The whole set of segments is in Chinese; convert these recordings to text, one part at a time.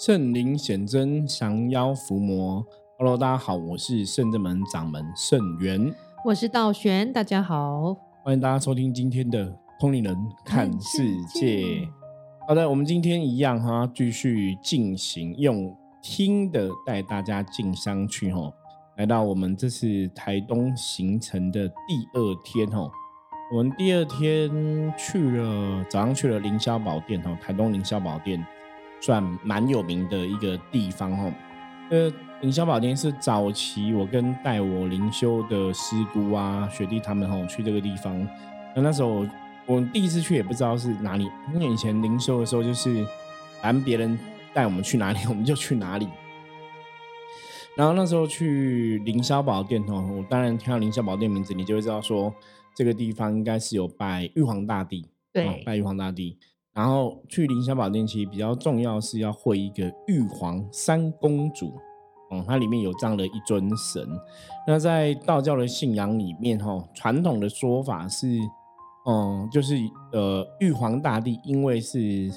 圣灵显真，降妖伏魔。Hello，大家好，我是圣正门掌门圣元，我是道玄，大家好，欢迎大家收听今天的通灵人看世界。好的，我们今天一样哈，继续进行用听的带大家进香去哈，来到我们这次台东行程的第二天哈。我们第二天去了，早上去了凌霄宝殿哈，台东凌霄宝殿。算蛮有名的一个地方哦。呃，凌霄宝殿是早期我跟带我灵修的师姑啊、学弟他们吼去这个地方。那那时候我第一次去也不知道是哪里，因为以前灵修的时候就是反正别人带我们去哪里我们就去哪里。然后那时候去凌霄宝殿哦，我当然听到凌霄宝殿名字，你就会知道说这个地方应该是有拜玉皇大帝，对，拜玉皇大帝。然后去凌霄宝殿，其实比较重要是要会一个玉皇三公主，哦，它里面有这样的一尊神。那在道教的信仰里面，哈，传统的说法是，嗯，就是呃，玉皇大帝因为是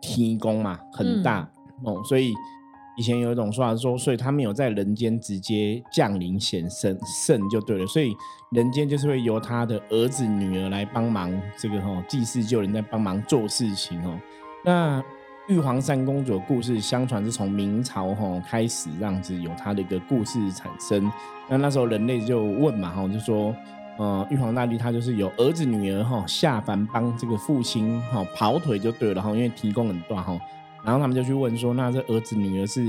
天宫嘛，很大哦，所以。以前有一种说法说，所以他没有在人间直接降临显圣圣就对了，所以人间就是会由他的儿子女儿来帮忙这个哈祭祀救人，在帮忙做事情哦。那玉皇三公主的故事，相传是从明朝哈开始这样子有他的一个故事产生。那那时候人类就问嘛哈，就说呃玉皇大帝他就是有儿子女儿哈下凡帮这个父亲哈跑腿就对了哈，因为提供很大哈。然后他们就去问说：“那这儿子女儿是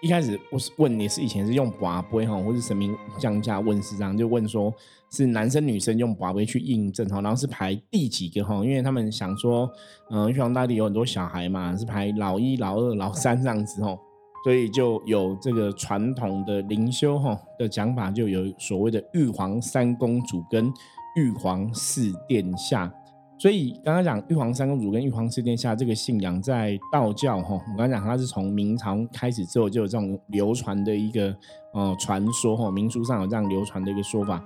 一开始我是问你是以前是用寡杯哈，或是神明降价问是这样，就问说是男生女生用寡杯去印证哈，然后是排第几个哈？因为他们想说，嗯，玉皇大帝有很多小孩嘛，是排老一、老二、老三这样子哈，所以就有这个传统的灵修哈的讲法，就有所谓的玉皇三公主跟玉皇四殿下。”所以刚刚讲玉皇三公主跟玉皇四殿下这个信仰，在道教哈，我刚刚讲它是从明朝开始之后就有这种流传的一个呃传说哈，民俗上有这样流传的一个说法。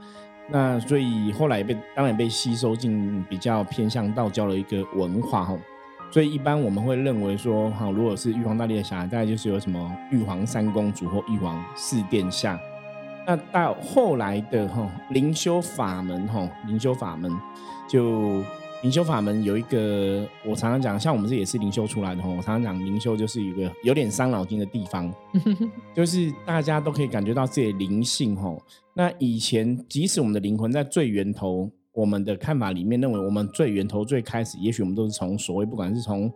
那所以后来被当然被吸收进比较偏向道教的一个文化哈。所以一般我们会认为说哈，如果是玉皇大帝的小孩，大概就是有什么玉皇三公主或玉皇四殿下。那到后来的哈灵修法门哈，灵修法门就。灵修法门有一个，我常常讲，像我们这也是灵修出来的哈。我常常讲，灵修就是一个有点伤脑筋的地方，就是大家都可以感觉到自己的灵性哈。那以前，即使我们的灵魂在最源头，我们的看法里面认为，我们最源头最开始，也许我们都是从所谓不管是从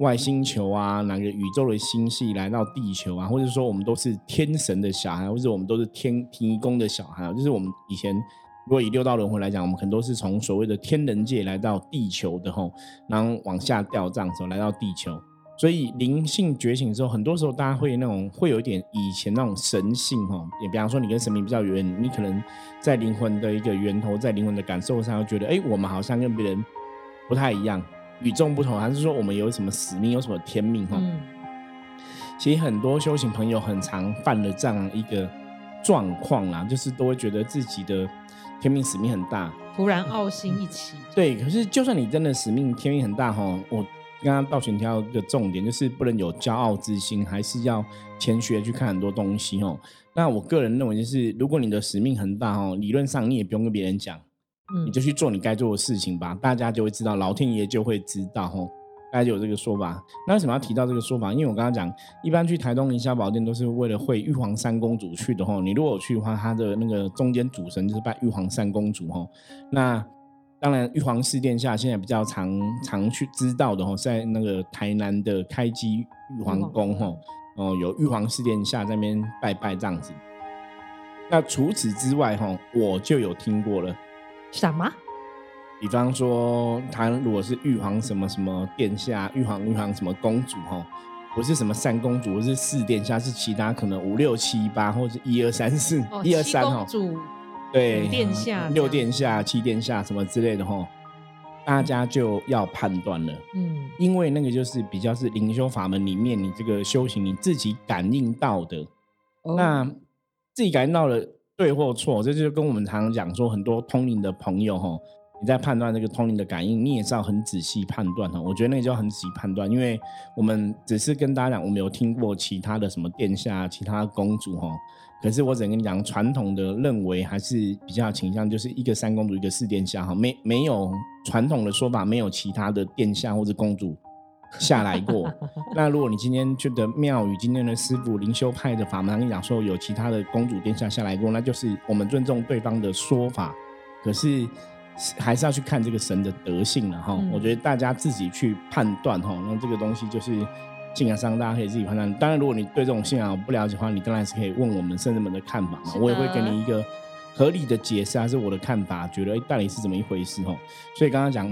外星球啊，哪个宇宙的星系来到地球啊，或者说我们都是天神的小孩，或者我们都是天天宫的小孩，就是我们以前。如果以六道轮回来讲，我们很多是从所谓的天人界来到地球的吼，然后往下掉这样子来到地球。所以灵性觉醒之后，很多时候大家会那种会有一点以前那种神性吼，也比方说你跟神明比较远，你可能在灵魂的一个源头，在灵魂的感受上，会觉得哎，我们好像跟别人不太一样，与众不同，还是说我们有什么使命，有什么天命哈？其实很多修行朋友很常犯了这样一个状况啦，就是都会觉得自己的。天命使命很大，突然傲心一起。对，可是就算你真的使命天命很大哈，我刚刚道玄挑一个重点，就是不能有骄傲之心，还是要谦虚的去看很多东西哦。那我个人认为，就是如果你的使命很大哈，理论上你也不用跟别人讲，你就去做你该做的事情吧，大家就会知道，老天爷就会知道哈。大家就有这个说法，那为什么要提到这个说法？因为我刚刚讲，一般去台东凌霄宝殿都是为了会玉皇三公主去的哈。你如果去的话，他的那个中间主神就是拜玉皇三公主哈。那当然，玉皇四殿下现在比较常常去知道的哈，在那个台南的开基玉皇宫哈，哦，有玉皇四殿下在那边拜拜这样子。那除此之外哈，我就有听过了，什么？比方说，他如果是玉皇什么什么殿下，玉皇玉皇什么公主哈，不是什么三公主，是四殿下，是其他可能五六七八或者一二三四一二三哈，对，殿下六殿下七殿下什么之类的哈，大家就要判断了，嗯，因为那个就是比较是灵修法门里面你这个修行你自己感应到的，那自己感应到了对或错，这就跟我们常常讲说很多通灵的朋友哈。你在判断这个通灵的感应，你也是要很仔细判断哈。我觉得那个就要很仔细判断，因为我们只是跟大家讲，我们有听过其他的什么殿下、其他公主哈。可是我只能跟你讲，传统的认为还是比较倾向，就是一个三公主，一个四殿下哈。没没有传统的说法，没有其他的殿下或者公主下来过。那如果你今天觉得庙宇今天的师傅灵修派的法门跟你讲说有其他的公主殿下下来过，那就是我们尊重对方的说法。可是。还是要去看这个神的德性了哈，我觉得大家自己去判断哈，那这个东西就是信仰上大家可以自己判断。当然，如果你对这种信仰不了解的话，你当然是可以问我们圣人们的看法嘛，我也会给你一个合理的解释，还是我的看法，觉得到底是怎么一回事哈。所以刚刚讲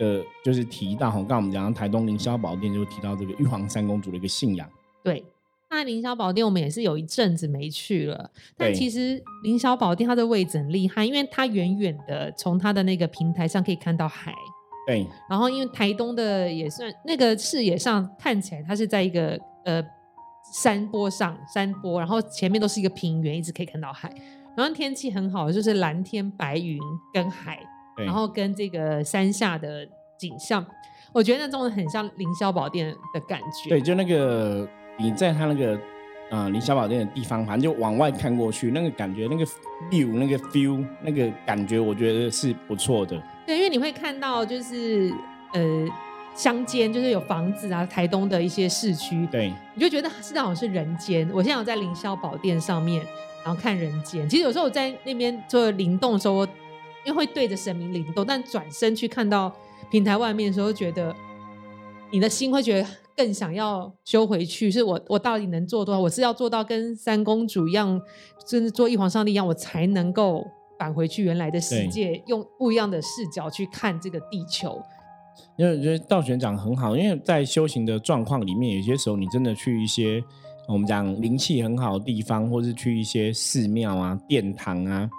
呃，就是提到哈，刚刚我们讲到台东凌霄宝殿就提到这个玉皇三公主的一个信仰，对。那凌霄宝殿我们也是有一阵子没去了，但其实凌霄宝殿它的位置很厉害，因为它远远的从它的那个平台上可以看到海。对。然后因为台东的也算那个视野上看起来它是在一个呃山坡上山坡，然后前面都是一个平原，一直可以看到海。然后天气很好，就是蓝天白云跟海，然后跟这个山下的景象，我觉得那种很像凌霄宝殿的感觉。对，就那个。你在他那个呃凌霄宝殿的地方，反正就往外看过去，那个感觉，那个 view，那个 feel，那个感觉，我觉得是不错的。对，因为你会看到就是呃乡间，就是有房子啊，台东的一些市区，对，你就觉得是那种是人间。我现在有在凌霄宝殿上面，然后看人间。其实有时候我在那边做灵动的时候，我因为会对着神明灵动，但转身去看到平台外面的时候，觉得你的心会觉得。更想要修回去，是我我到底能做多少？我是要做到跟三公主一样，甚至做一皇上帝一样，我才能够返回去原来的世界，用不一样的视角去看这个地球。因为我觉得道玄讲很好，因为在修行的状况里面，有些时候你真的去一些我们讲灵气很好的地方，或是去一些寺庙啊、殿堂啊，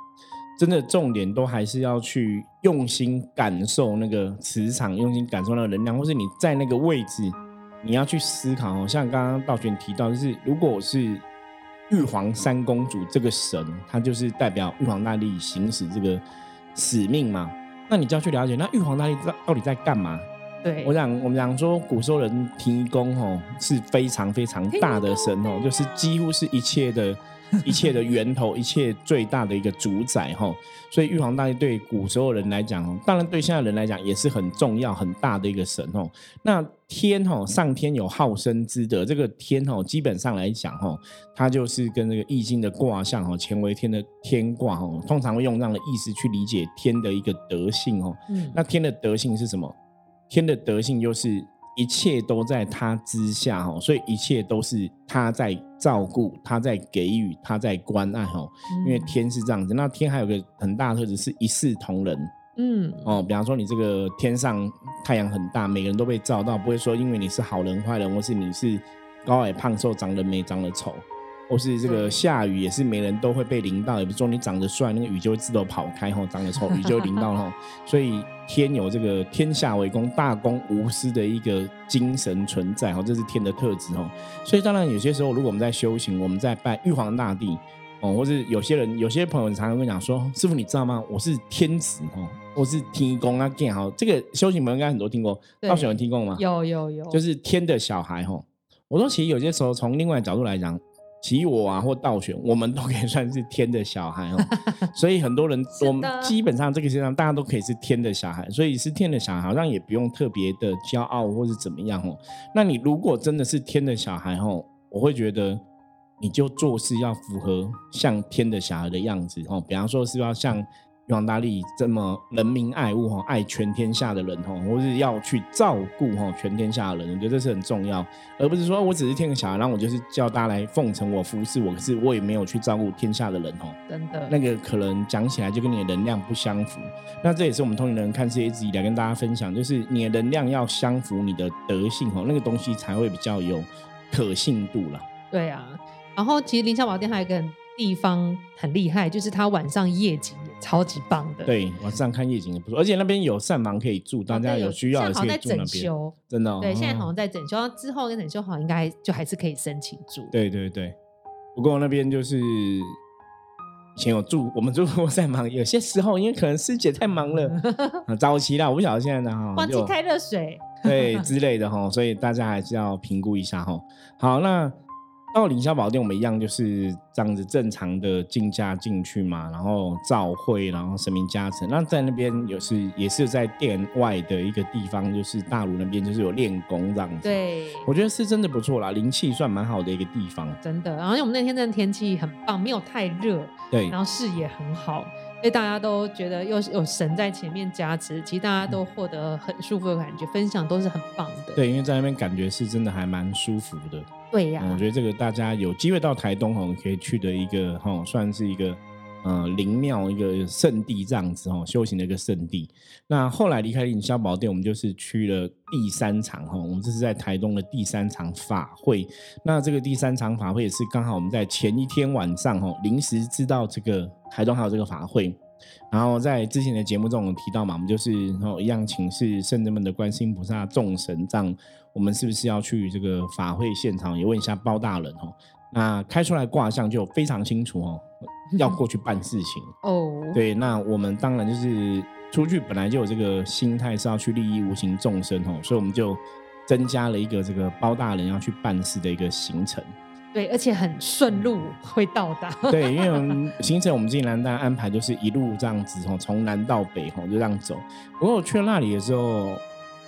真的重点都还是要去用心感受那个磁场，用心感受那个能量，或是你在那个位置。你要去思考哦，像刚刚道玄提到，就是如果我是玉皇三公主这个神，它就是代表玉皇大帝行使这个使命嘛，那你就要去了解，那玉皇大帝到到底在干嘛？对我想，我们讲说古时候人提供哦是非常非常大的神哦，就是几乎是一切的。一切的源头，一切最大的一个主宰哈，所以玉皇大帝对古时候人来讲，当然对现在人来讲也是很重要、很大的一个神哦。那天哈，上天有好生之德，这个天哈，基本上来讲哈，它就是跟那个易经的卦象哈，乾为天的天卦哈，通常会用这样的意思去理解天的一个德性哦。嗯，那天的德性是什么？天的德性就是。一切都在他之下哈，所以一切都是他在照顾，他在给予，他在关爱哈。因为天是这样子，那天还有个很大的特质是一视同仁，嗯哦，比方说你这个天上太阳很大，每个人都被照到，不会说因为你是好人坏人，或是你是高矮胖瘦，长得美长得丑。或是这个下雨也是每人都会被淋到，也不是说你长得帅，那个雨就会自动跑开吼；长得丑，雨就淋到吼。所以天有这个天下为公、大公无私的一个精神存在吼，这是天的特质吼。所以当然有些时候，如果我们在修行，我们在拜玉皇大帝哦，或是有些人、有些朋友常常跟讲说：“师傅，你知道吗？我是天子哦，我是天公啊，见好。”这个修行朋友应该很多听过，到时有听过吗？有有有，就是天的小孩吼。我说，其实有些时候从另外角度来讲。其我啊，或倒选，我们都可以算是天的小孩哦。所以很多人，我们基本上这个世界上大家都可以是天的小孩，所以是天的小孩，好像也不用特别的骄傲或是怎么样哦。那你如果真的是天的小孩哦，我会觉得你就做事要符合像天的小孩的样子哦。比方说是要像。玉皇大帝这么人民爱物哈，爱全天下的人哈，或是要去照顾哈全天下的人，我觉得这是很重要，而不是说我只是天个小孩，然后我就是叫大家来奉承我、服侍我，可是我也没有去照顾天下的人哈。真的，那个可能讲起来就跟你的能量不相符。那这也是我们通灵人看世界一直以来跟大家分享，就是你的能量要相符你的德性哈，那个东西才会比较有可信度了。对啊，然后其实林小宝店还有一个地方很厉害，就是他晚上夜景。超级棒的，对，晚上看夜景也不错，而且那边有膳房可以住，大家有需要的可以住那边。真的，对，现在好像在整修，之后跟整修好，应该就还是可以申请住。对对对，不过那边就是以前有住我们住过在忙，有些时候因为可能师姐太忙了，啊早期啦，我不晓得现在呢哈，就忘记开热水。对之类的哈，所以大家还是要评估一下哈。好，那到凌霄宝殿，我们一样就是这样子正常的进价进去嘛，然后照会，然后神明加成。那在那边有是也是在殿外的一个地方，就是大陆那边就是有练功这样子。对，我觉得是真的不错啦，灵气算蛮好的一个地方。真的。然后因为我们那天真的天气很棒，没有太热，对，然后视野很好。所以大家都觉得又有神在前面加持，其实大家都获得很舒服的感觉，分享都是很棒的。对，因为在那边感觉是真的还蛮舒服的。对呀，我觉得这个大家有机会到台东哦，可以去的一个哈，算是一个呃灵庙一个圣地这样子哦，修行的一个圣地。那后来离开凌霄宝殿，我们就是去了第三场哈，我们这是在台东的第三场法会。那这个第三场法会也是刚好我们在前一天晚上哈，临时知道这个台东还有这个法会，然后在之前的节目中我们提到嘛，我们就是然后一样请示圣人们的观世音菩萨众神这样我们是不是要去这个法会现场也问一下包大人哦？那开出来卦象就非常清楚哦，要过去办事情哦。对，那我们当然就是出去本来就有这个心态是要去利益无形众生哦，所以我们就增加了一个这个包大人要去办事的一个行程。对，而且很顺路会到达。对，因为我们行程我们自己南大安排就是一路这样子哦，从南到北哦就这样走。不过我去那里的时候。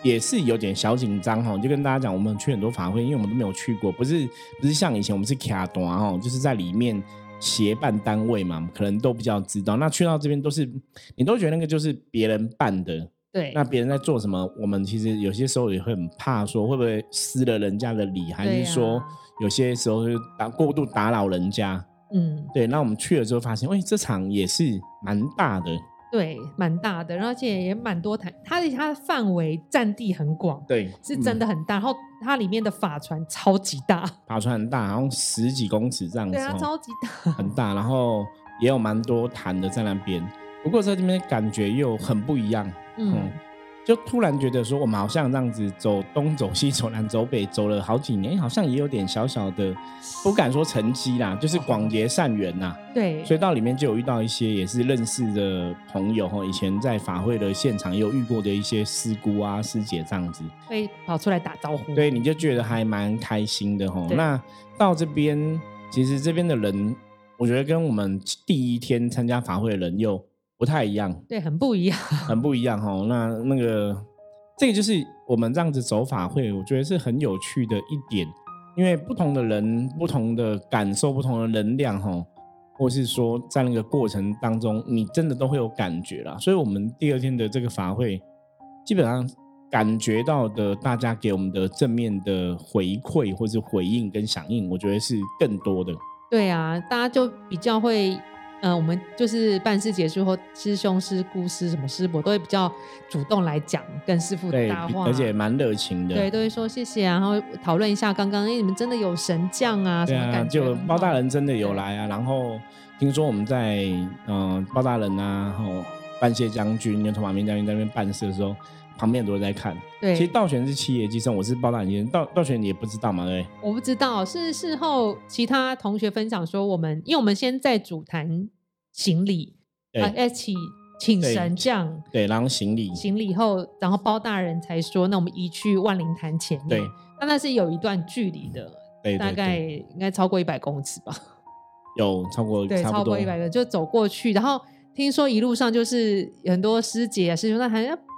也是有点小紧张哈，就跟大家讲，我们去很多法会，因为我们都没有去过，不是不是像以前我们是卡端哈，就是在里面协办单位嘛，可能都比较知道。那去到这边都是，你都觉得那个就是别人办的，对。那别人在做什么，我们其实有些时候也会很怕，说会不会失了人家的礼，还是说有些时候就打过度打扰人家，嗯，对。那我们去了之后发现，哎，这场也是蛮大的。对，蛮大的，而且也蛮多台，它的它的范围占地很广，对，是真的很大。然后它里面的法船超级大，法船很大，然后十几公尺这样子，对啊，超级大，很大。然后也有蛮多潭的在那边，不过在这边感觉又很不一样，嗯。就突然觉得说，我们好像这样子走东走西走南走北走了好几年，好像也有点小小的，不敢说成绩啦，就是广结善缘呐。对，所以到里面就有遇到一些也是认识的朋友哈，以前在法会的现场有遇过的一些师姑啊师姐这样子，会跑出来打招呼。对，你就觉得还蛮开心的哈。那到这边，其实这边的人，我觉得跟我们第一天参加法会的人又。不太一样，对，很不一样，很不一样哈。那那个，这个就是我们这样子走法会，我觉得是很有趣的一点，因为不同的人、不同的感受、不同的能量哈，或是说在那个过程当中，你真的都会有感觉啦。所以，我们第二天的这个法会，基本上感觉到的，大家给我们的正面的回馈或是回应跟响应，我觉得是更多的。对啊，大家就比较会。嗯，我们就是办事结束后，师兄师姑师什么师伯都会比较主动来讲，跟师傅搭话，而且蛮热情的。对，都会说谢谢啊，然后讨论一下刚刚，哎，你们真的有神将啊？什么感觉？就包大人真的有来啊。然后听说我们在嗯包大人啊，然后半谢将军、牛头马面将军在那边办事的时候，旁边很多人在看。对，其实道玄是七爷寄生，我是包大人。道道玄你也不知道吗？对，我不知道，是事后其他同学分享说，我们因为我们先在主坛。行礼，啊，一起请神将，对，然后行礼，行礼后，然后包大人才说，那我们移去万灵坛前面，对，那那是有一段距离的，对，大概应该超过一百公尺吧，有超过，对，超过一百个，就走过去，然后听说一路上就是很多师姐啊师兄在喊，包大人来巡。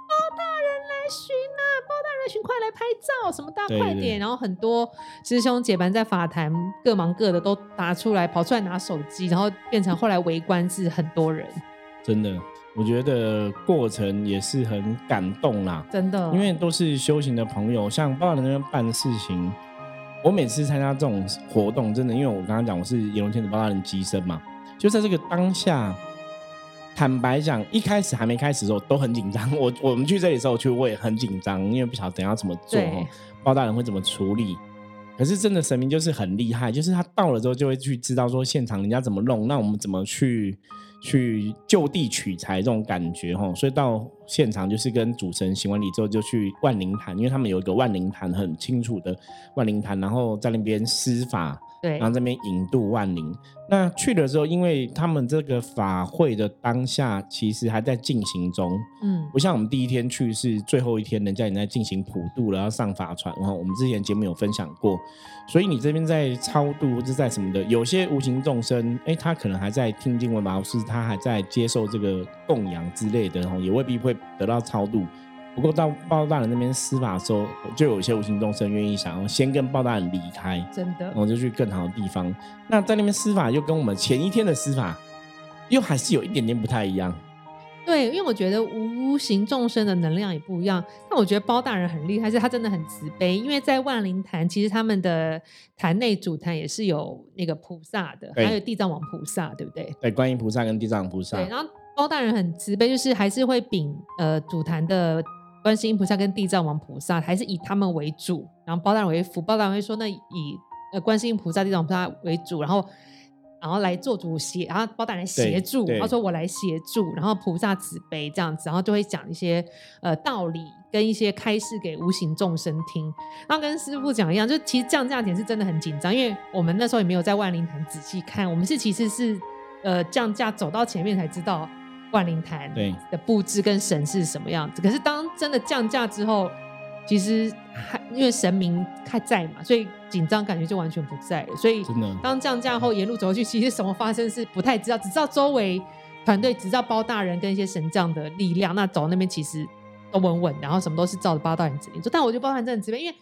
群快来拍照，什么大快点！然后很多师兄姐班在法坛各忙各的，都拿出来跑出来拿手机，然后变成后来围观是很多人。真的，我觉得过程也是很感动啦。真的，因为都是修行的朋友，像包大人那边办事情，我每次参加这种活动，真的，因为我刚刚讲我是炎龙天子包大人机身嘛，就在这个当下。坦白讲，一开始还没开始的时候都很紧张。我我们去这里的时候，去我也很紧张，因为不晓得等下怎么做哦，包大人会怎么处理。可是真的神明就是很厉害，就是他到了之后就会去知道说现场人家怎么弄，那我们怎么去去就地取材这种感觉哈。所以到现场就是跟主持人行完礼之后，就去万灵坛，因为他们有一个万灵坛很清楚的万灵坛，然后在那边施法。对然后这边引渡万灵。那去的时候，因为他们这个法会的当下其实还在进行中，嗯不像我们第一天去是最后一天，人家已经在进行普渡了，要上法船。然后我们之前节目有分享过，所以你这边在超度或者在什么的，有些无形众生，哎，他可能还在听经文吧，或是他还在接受这个供养之类的，然后，也未必会得到超度。不过到包大人那边施法的时候，就有一些无形众生愿意想要先跟包大人离开，真的然后就去更好的地方。那在那边施法又跟我们前一天的施法又还是有一点点不太一样。对，因为我觉得无形众生的能量也不一样。但我觉得包大人很厉害，是他真的很慈悲。因为在万灵坛，其实他们的坛内主坛也是有那个菩萨的，还有地藏王菩萨，对不对？对，观音菩萨跟地藏菩萨，对，然后包大人很慈悲，就是还是会禀呃主坛的观世音菩萨跟地藏王菩萨，还是以他们为主，然后包大人为辅。包大人会说，那以呃观世音菩萨、地藏菩萨为主，然后然后来做主协，然后包大人协助，他说我来协助，然后菩萨慈悲这样子，然后就会讲一些呃道理跟一些开示给无形众生听。然后跟师傅讲一样，就其实降价点是真的很紧张，因为我们那时候也没有在万灵坛仔细看，我们是其实是呃降价走到前面才知道万灵坛对的布置跟神是什么样子。可是当真的降价之后，其实还因为神明还在嘛，所以紧张感觉就完全不在了。所以当降价后沿路走过去，其实什么发生是不太知道，只知道周围团队只知道包大人跟一些神将的力量。那走到那边其实都稳稳，然后什么都是照着包大人指令做。但我觉得包大人真的很直接，因为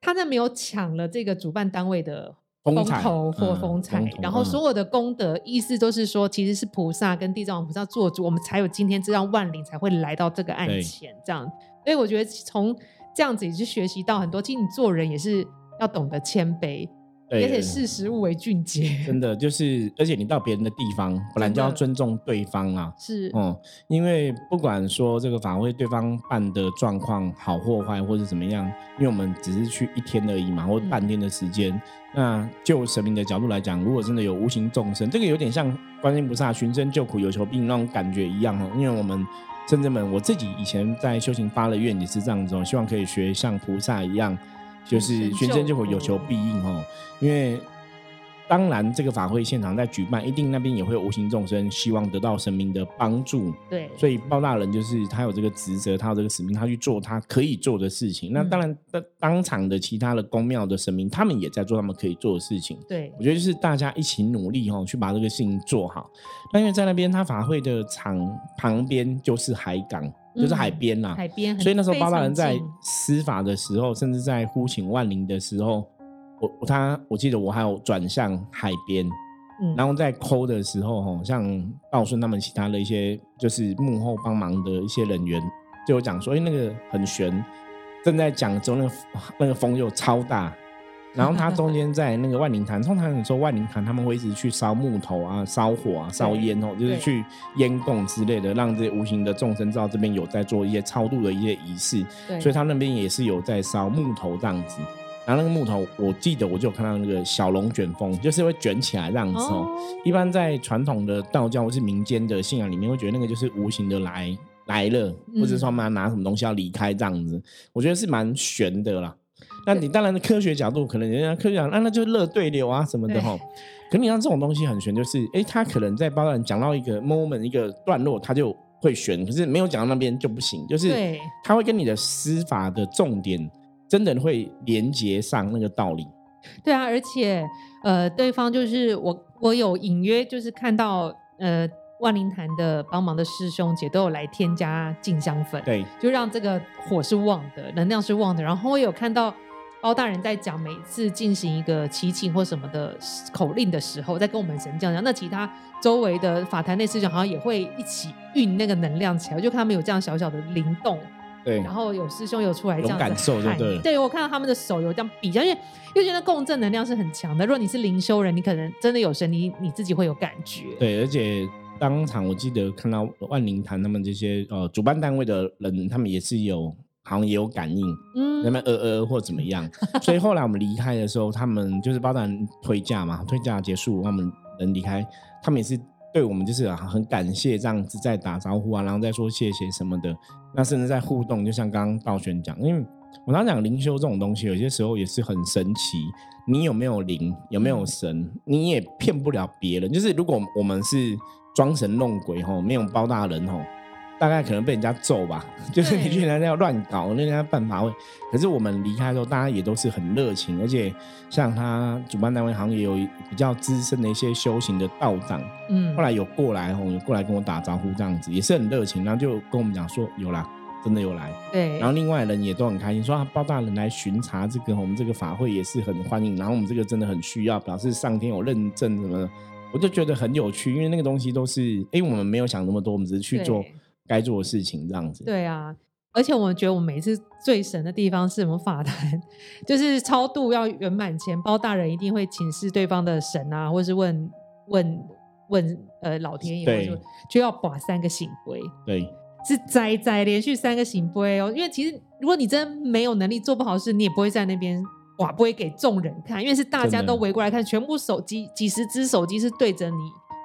他在没有抢了这个主办单位的风头或嗯风采，然后嗯所有的功德意思都是说，其实是菩萨跟地藏王菩萨做主，我们才有今天这样万灵才会来到这个案前这样。所以我觉得从这样子也是学习到很多，其实你做人也是要懂得谦卑，对而且视食物为俊杰。真的就是，而且你到别人的地方，本来就要尊重对方啊。是，哦、因为不管说这个法会对方办的状况好或坏，或是怎么样，因为我们只是去一天而已嘛，或者半天的时间。那就神明的角度来讲，如果真的有无形众生，这个有点像观音菩萨寻声救苦、有求必应那种感觉一样哦。因为我们圣者们，我自己以前在修行发了愿也是这样子哦，希望可以学像菩萨一样，就是寻声救苦、有求必应哦。因为当然，这个法会现场在举办，一定那边也会无形众生希望得到神明的帮助，对，所以包大人就是他有这个职责，他有这个使命，他去做他可以做的事情。那嗯当然，当当场的其他的宫庙的神明，他们也在做他们可以做的事情。对我，觉得就是大家一起努力哈，去把这个事情做好。那因为在那边，他法会的场旁边就是海港，就是海边啦、海边，所以那时候巴巴人在施法的时候，甚至在呼请万灵的时候，我我他我记得我还有转向海边，嗯然后在抠的时候，吼，像道顺他们其他的一些就是幕后帮忙的一些人员，就有讲说，哎、那个很悬，正在讲的时候，那个那个风又超大，然后它中间在那个万灵潭，通常有时候万灵潭他们会一直去烧木头啊、烧火啊、烧烟哦，就是去烟供之类的，让这些无形的众生知道这边有在做一些超度的一些仪式，对，所以他那边也是有在烧木头这样子。然后那个木头，我记得我就有看到那个小龙卷风，就是会卷起来这样子哦。哦，一般在传统的道教或是民间的信仰里面，会觉得那个就是无形的来来了，嗯或者说他们拿什么东西要离开这样子，我觉得是蛮玄的啦。那你当然科学角度，可能人家科学讲，啊，那就是热对流啊什么的对哈。可你像这种东西很悬，就是哎，他可能在包人讲到一个 moment 一个段落，他就会悬，可是没有讲到那边就不行，就是对他会跟你的司法的重点真的会连接上那个道理。对啊，而且呃，对方就是我，我有隐约就是看到呃，万灵坛的帮忙的师兄姐都有来添加静香粉，对，就让这个火是旺的，能量是旺的。然后我有看到包大人在讲每次进行一个祈请或什么的口令的时候，在跟我们神将讲，那其他周围的法坛内师兄好像也会一起运那个能量起来，我就看他们有这样小小的灵动。对然后有师兄有出来这样感受就对了对我看到他们的手有这样比较，因为因为觉得共振能量是很强的。如果你是灵修人，你可能真的有神，你你自己会有感觉。对，而且当场我记得看到万灵坛他们这些呃主办单位的人，他们也是有好像也有感应，嗯那嗯，边呃呃或怎么样。所以后来我们离开的时候，他们就是包单推价嘛，推价结束，他们人离开，他们也是对我们就是啊很感谢这样子在打招呼啊，然后再说谢谢什么的。那甚至在互动，就像刚刚道玄讲，因为我常讲灵修这种东西，有些时候也是很神奇。你有没有灵，有没有神，你也骗不了别人。就是如果我们是装神弄鬼吼，没有包大人吼，大概可能被人家揍吧。就是你去人家要乱搞，那人家办法会。可是我们离开的时候，大家也都是很热情，而且像他主办单位好像也有比较资深的一些修行的道长，嗯，后来有过来吼，有过来跟我打招呼这样子，也是很热情，然后就跟我们讲说有啦。真的有来，对，然后另外人也都很开心，说包大人来巡查这个，我们这个法会也是很欢迎，然后我们这个真的很需要，表示上天有认证什么，我就觉得很有趣，因为那个东西都是，哎，我们没有想那么多，我们只是去做该做的事情这样子。对啊，而且我觉得我们每次最神的地方是我们法坛，就是超度要圆满前，包大人一定会请示对方的神啊，或是问问问呃老天爷，就就要把三个醒归。对。是摘摘连续三个行杯哦，因为其实如果你真没有能力做不好事，你也不会在那边哇，不会给众人看，因为是大家都围过来看，全部手机几十只手机是对着你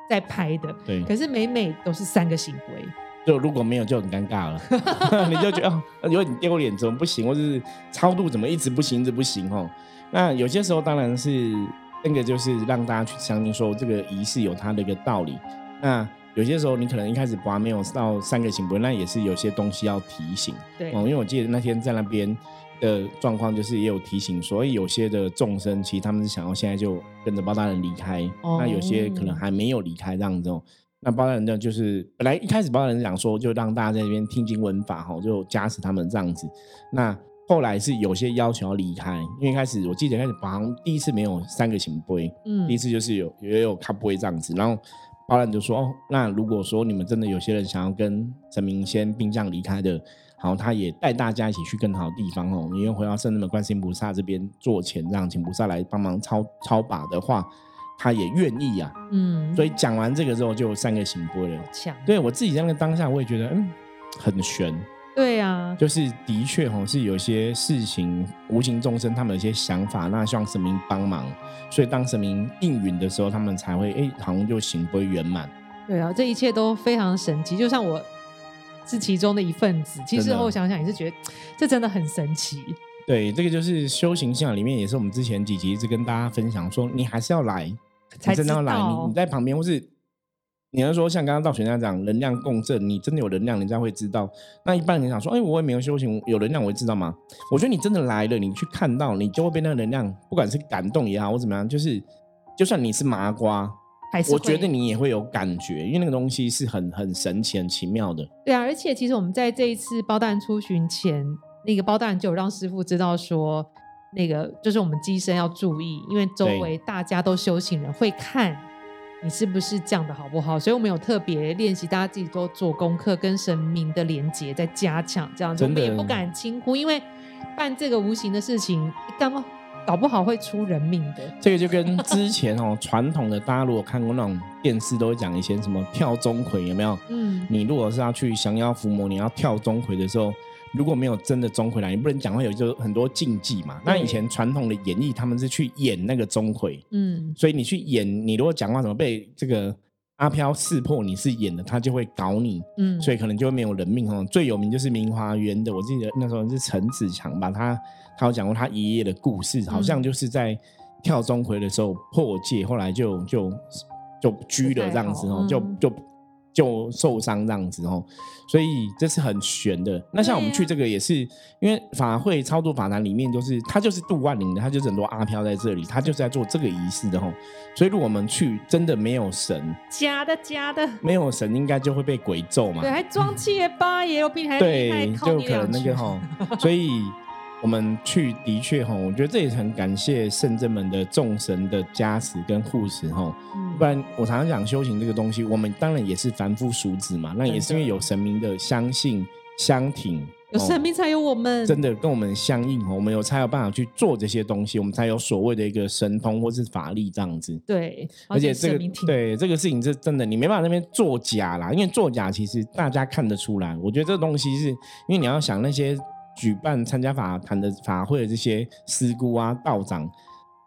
在拍的。对，可是每每都是三个行杯，就如果没有就很尴尬了，你就觉得有点丢脸，怎么不行？或者是超度怎么一直不行，一直不行哦？那有些时候当然是那个就是让大家去相信说这个仪式有它的一个道理。那有些时候你可能一开始拔没有到三个行不，那也是有些东西要提醒。对，哦，因为我记得那天在那边的状况，就是也有提醒，所以有些的众生其实他们是想要现在就跟着包大人离开，那有些可能还没有离开这样子。那包大人呢，就是本来一开始包大人讲说，就让大家在这边听经闻法，哈，就加持他们这样子。那后来是有些要求要离开，因为一开始我记得开始好像第一次没有三个行杯，嗯，第一次就是有也有卡不会这样子，然后。包然就说：“哦，那如果说你们真的有些人想要跟神明先兵将离开的，好，他也带大家一起去更好的地方哦。因为回到圣的观世音菩萨这边做钱，让请菩萨来帮忙超超把的话，他也愿意啊。嗯，所以讲完这个之后，就有三个行波了。强，对我自己在那个当下，我也觉得嗯，很悬。”对啊，就是的确哈，是有些事情无形众生他们有些想法，那希望神明帮忙，所以当神明应允的时候，他们才会哎，好像就行归圆满。对啊，这一切都非常神奇，就像我是其中的一份子。其实后想想也是觉得这真的很神奇。对，这个就是修行信仰里面，也是我们之前几集一直跟大家分享说，你还是要来，才真的要来，你你在旁边或是。你要说像刚刚道玄那样讲，能量共振，你真的有能量，人家会知道。那一般人想说，哎，我也没有修行，有能量我会知道吗？我觉得你真的来了，你去看到，你就会被那个能量，不管是感动也好，或怎么样，就是就算你是麻瓜，我觉得你也会有感觉，因为那个东西是很很神奇、很奇妙的。对啊，而且其实我们在这一次包蛋出巡前，那个包蛋就有让师傅知道说，那个就是我们机身要注意，因为周围大家都修行人会看。你是不是这样的好不好？所以我们有特别练习，大家自己都做功课，跟神明的连接在加强，这样子我们也不敢轻忽，因为办这个无形的事情，干嘛搞不好会出人命的。这个就跟之前哦，传统的大家如果看过那种电视，都会讲一些什么跳钟馗，有没有？嗯，你如果是要去降妖伏魔，你要跳钟馗的时候。如果没有真的钟馗来，你不能讲话，有就很多禁忌嘛。那以前传统的演绎，他们是去演那个钟馗，嗯，所以你去演，你如果讲话怎么被这个阿飘识破你是演的，他就会搞你，嗯，所以可能就会没有人命哦。最有名就是明华园的，我记得那时候是陈子强吧，他他有讲过他爷爷的故事，好像就是在跳钟馗的时候破戒，后来就就就拘了这样子哦，就就。就受伤这样子哦，所以这是很悬的。那像我们去这个也是，因为法会操作法坛里面，就是他就是杜万灵的，他就是很多阿飘在这里，他就是在做这个仪式的吼。所以如果我们去真的没有神，假的假的，没有神应该就会被鬼咒嘛。对，还装七爷八爷，有比还对，就可能那个吼，所以。我们去的确哈，我觉得这也是很感谢圣正门的众神的加持跟护持哈，不然我常常讲修行这个东西，我们当然也是凡夫俗子嘛，那也是因为有神明的相信相挺，有神明才有我们，真的跟我们相应哦，我们有才有办法去做这些东西，我们才有所谓的一个神通或是法力这样子。对，而且这个对这个事情是真的，你没办法那边作假啦，因为作假其实大家看得出来。我觉得这个东西是因为你要想那些。举办参加法坛的法会的这些师姑啊道长，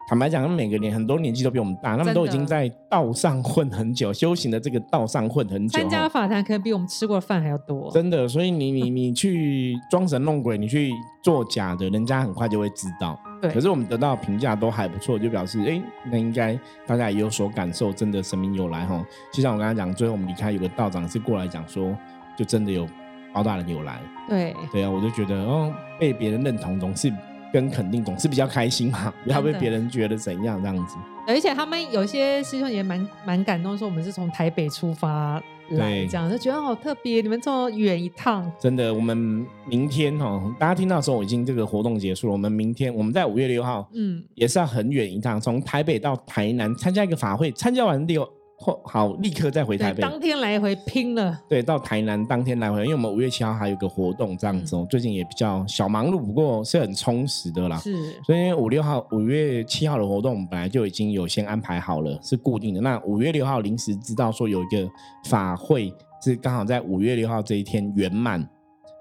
坦白讲，他们每个年很多年纪都比我们大，他们都已经在道上混很久，修行的这个道上混很久。参加法坛可能比我们吃过的饭还要多。真的，所以你你你去装神弄鬼，你去做假的，人家很快就会知道。对。可是我们得到评价都还不错，就表示哎，那应该大家也有所感受，真的神明有来哈。就像我刚才讲，最后我们离开，有个道长是过来讲说，就真的有包大人有来。对。对啊，我就觉得哦，被别人认同总是。跟肯定总是比较开心嘛，不要被别人觉得怎样这样子。而且他们有些师兄也蛮蛮感动，说我们是从台北出发来，这样就觉得好特别。你们这么远一趟，真的。我们明天哈，大家听到的时候已经这个活动结束了。我们明天我们在五月六号，嗯，也是要很远一趟，从台北到台南参加一个法会，参加完六。好，立刻再回台北。当天来回拼了。对，到台南当天来回，因为我们五月七号还有个活动这样子哦。最近也比较小忙碌，不过是很充实的啦。是。所以五六号、五月七号的活动我们本来就已经有先安排好了，是固定的。那五月六号临时知道说有一个法会，是刚好在五月六号这一天圆满，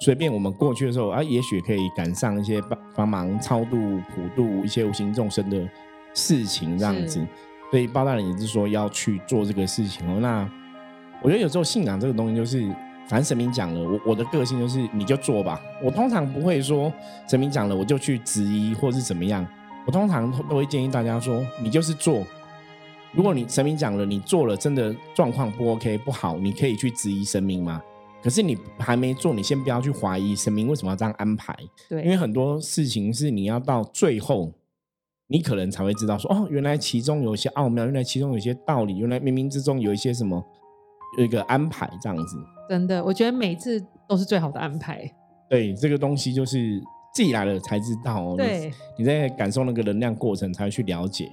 随便我们过去的时候啊，也许可以赶上一些帮帮忙超度、普度一些无形众生的事情这样子。所以包大人也是说要去做这个事情哦。那我觉得有时候信仰这个东西，就是反正神明讲了，我我的个性就是你就做吧。我通常不会说神明讲了我就去质疑或是怎么样。我通常都会建议大家说，你就是做。如果你神明讲了，你做了真的状况不 OK 不好，你可以去质疑神明吗。可是你还没做，你先不要去怀疑神明为什么要这样安排。对，因为很多事情是你要到最后。你可能才会知道说哦，原来其中有一些奥妙，原来其中有一些道理，原来冥冥之中有一些什么有一个安排这样子。真的，我觉得每次都是最好的安排。对，这个东西就是自己来了才知道。对，你在感受那个能量过程才会去了解。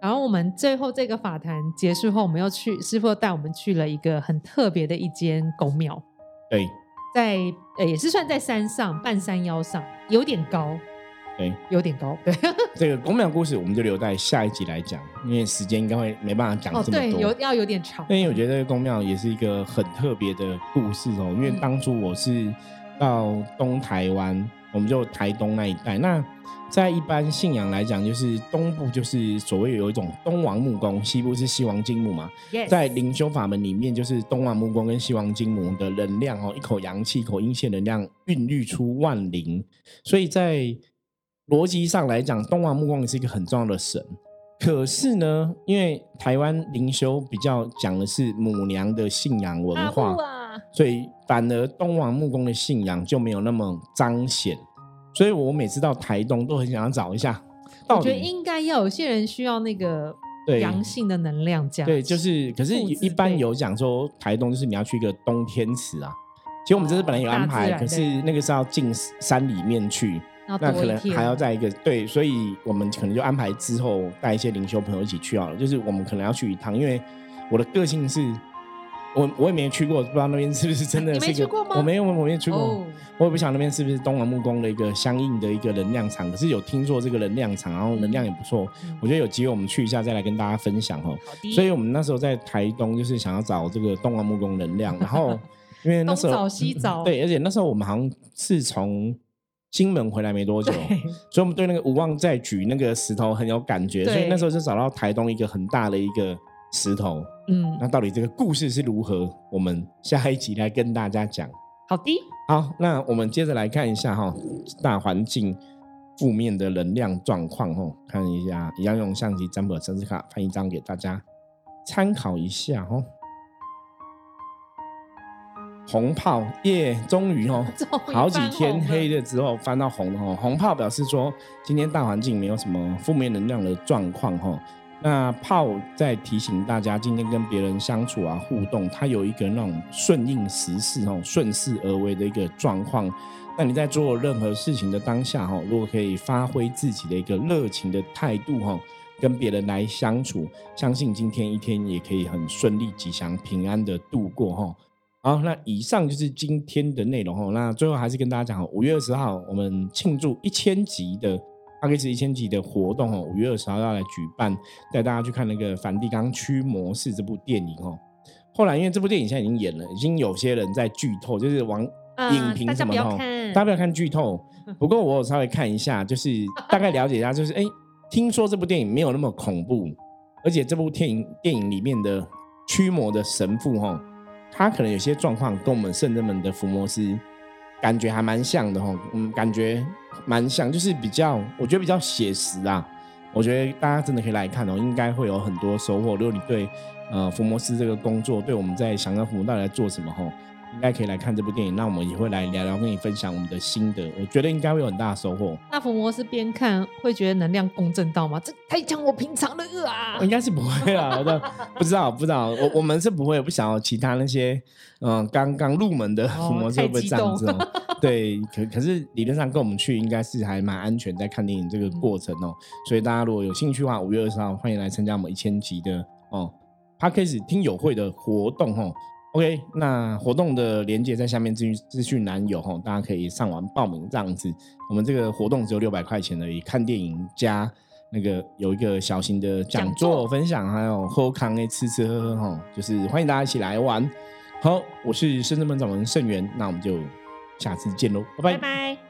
然后我们最后这个法坛结束后，我们又去师傅带我们去了一个很特别的一间宫庙。对，在呃也是算在山上半山腰上，有点高。对，有点高。对，这个宫庙故事我们就留在下一集来讲，因为时间应该会没办法讲这么多。对，有要有点长。因为我觉得这个宫庙也是一个很特别的故事哦。因为当初我是到东台湾，我们就台东那一带。那在一般信仰来讲，就是东部就是所谓有一种东王木工，西部是西王金木嘛。在灵修法门里面，就是东王木工跟西王金木的能量哦，一口阳气，一口阴线能量，孕育出万灵。所以在逻辑上来讲，东王木光也是一个很重要的神。可是呢，因为台湾灵修比较讲的是母娘的信仰文化，所以反而东王木工的信仰就没有那么彰显。所以我每次到台东都很想要找一下。我觉得应该要有些人需要那个阳性的能量，这样对，就是可是一般有讲说台东就是你要去一个东天池啊。其实我们这次本来有安排，可是那个是要进山里面去。那可能还要在一个对，所以我们可能就安排之后带一些灵修朋友一起去好了。就是我们可能要去一趟，因为我的个性是，我我也没去过，不知道那边是不是真的。你没去过吗？我没有，我没有去过。我也不晓得那边是不是东王木工的一个相应的一个能量场，可是有听说这个能量场，然后能量也不错。我觉得有机会我们去一下，再来跟大家分享哦。所以我们那时候在台东，就是想要找这个东王木工能量，然后因为那时候东找西找，对，而且那时候我们好像是从。金门回来没多久，所以我们对那个无望再举那个石头很有感觉，所以那时候就找到台东一个很大的一个石头。嗯，那到底这个故事是如何？我们下一集来跟大家讲。好的，好，那我们接着来看一下哈，大环境负面的能量状况哦，看一下，一样用相机占卜生日卡翻一张给大家参考一下哈。红炮耶，终于哦，好几天黑了之后翻到红的哦。红炮表示说，今天大环境没有什么负面能量的状况哈。那炮在提醒大家，今天跟别人相处啊、互动，它有一个那种顺应时势哦、顺势而为的一个状况。那你在做任何事情的当下哈，如果可以发挥自己的一个热情的态度哈，跟别人来相处，相信今天一天也可以很顺利、吉祥、平安的度过哈。好，那以上就是今天的内容哦。那最后还是跟大家讲，五月二十号我们庆祝一千集的阿克斯一千集的活动哦。五月二十号要来举办，带大家去看那个《梵蒂冈驱魔士》这部电影哦。后来因为这部电影现在已经演了，已经有些人在剧透，就是往影评什么的，大家不要看剧透。不过我有稍微看一下，就是大概了解一下，就是哎，听说这部电影没有那么恐怖，而且这部电影电影里面的驱魔的神父哈，他可能有些状况跟我们圣人们的福摩斯感觉还蛮像的哈，嗯，感觉蛮像，就是比较我觉得比较写实啊。我觉得大家真的可以来看哦，应该会有很多收获。如果你对呃伏魔师这个工作，对我们在想要伏魔到底在做什么哈。应该可以来看这部电影，那我们也会来聊聊，跟你分享我们的心得。我觉得应该会有很大的收获。那福摩斯边看会觉得能量共振到吗？这太讲我平常的啊！应该是不会啊，我的不知道不知道，我我们是不会，不想要其他那些嗯刚刚入门的福摩斯会不会这样子？对，可可是理论上跟我们去应该是还蛮安全，在看电影这个过程哦。所以大家如果有兴趣的话，五月二十号欢迎来参加我们一千集的哦 p a r k a s 听友会的活动哦。OK，那活动的链接在下面资讯资讯栏有哈，大家可以上网报名这样子。我们这个活动只有六百块钱而已，看电影加那个有一个小型的讲座分享，还有喝康诶吃吃喝喝哈，就是欢迎大家一起来玩。好，我是深圳门掌门盛元，那我们就下次见喽，拜拜。